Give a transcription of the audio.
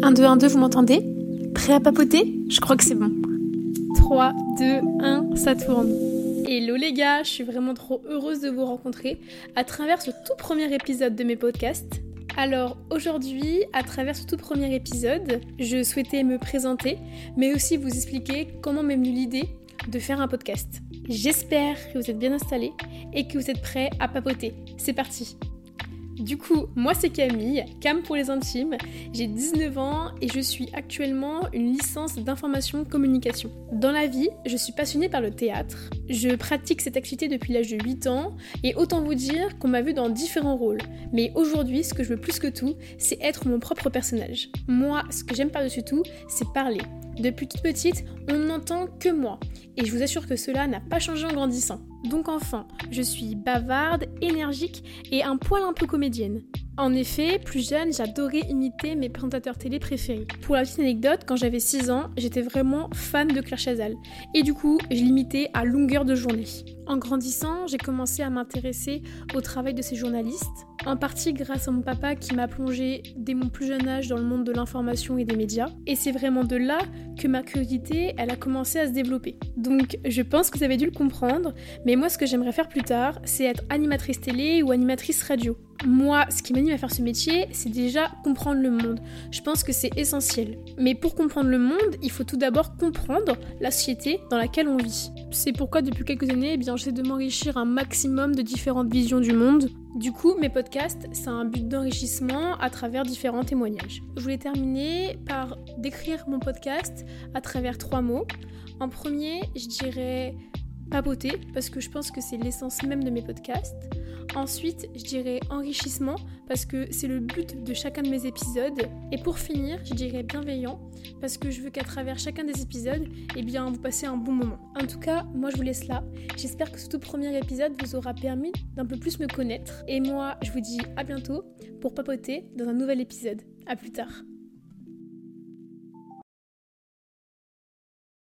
1, 2, 1, 2, vous m'entendez? Prêt à papoter? Je crois que c'est bon. 3, 2, 1, ça tourne. Hello les gars, je suis vraiment trop heureuse de vous rencontrer à travers ce tout premier épisode de mes podcasts. Alors aujourd'hui, à travers ce tout premier épisode, je souhaitais me présenter, mais aussi vous expliquer comment m'est venue l'idée de faire un podcast. J'espère que vous êtes bien installés et que vous êtes prêts à papoter. C'est parti du coup, moi c'est Camille, Cam pour les intimes, j'ai 19 ans et je suis actuellement une licence d'information communication. Dans la vie, je suis passionnée par le théâtre. Je pratique cette activité depuis l'âge de 8 ans et autant vous dire qu'on m'a vu dans différents rôles. Mais aujourd'hui, ce que je veux plus que tout, c'est être mon propre personnage. Moi, ce que j'aime par-dessus tout, c'est parler. Depuis toute petite, on n'entend que moi. Et je vous assure que cela n'a pas changé en grandissant. Donc enfin, je suis bavarde, énergique et un poil un peu comédienne. En effet, plus jeune, j'adorais imiter mes présentateurs télé préférés. Pour la petite anecdote, quand j'avais 6 ans, j'étais vraiment fan de Claire Chazal. Et du coup, je l'imitais à longueur de journée. En grandissant, j'ai commencé à m'intéresser au travail de ces journalistes, en partie grâce à mon papa qui m'a plongé dès mon plus jeune âge dans le monde de l'information et des médias. Et c'est vraiment de là que ma curiosité, a commencé à se développer. Donc je pense que vous avez dû le comprendre, mais moi ce que j'aimerais faire plus tard, c'est être animatrice télé ou animatrice radio. Moi, ce qui m'anime à faire ce métier, c'est déjà comprendre le monde. Je pense que c'est essentiel. Mais pour comprendre le monde, il faut tout d'abord comprendre la société dans laquelle on vit. C'est pourquoi depuis quelques années, eh bien, j'essaie de m'enrichir un maximum de différentes visions du monde. Du coup, mes podcasts, c'est un but d'enrichissement à travers différents témoignages. Je voulais terminer par décrire mon podcast à travers trois mots. En premier, je dirais papoter, parce que je pense que c'est l'essence même de mes podcasts. Ensuite, je dirais enrichissement, parce que c'est le but de chacun de mes épisodes. Et pour finir, je dirais bienveillant, parce que je veux qu'à travers chacun des épisodes, eh bien, vous passez un bon moment. En tout cas, moi, je vous laisse là. J'espère que ce tout premier épisode vous aura permis d'un peu plus me connaître. Et moi, je vous dis à bientôt pour papoter dans un nouvel épisode. À plus tard.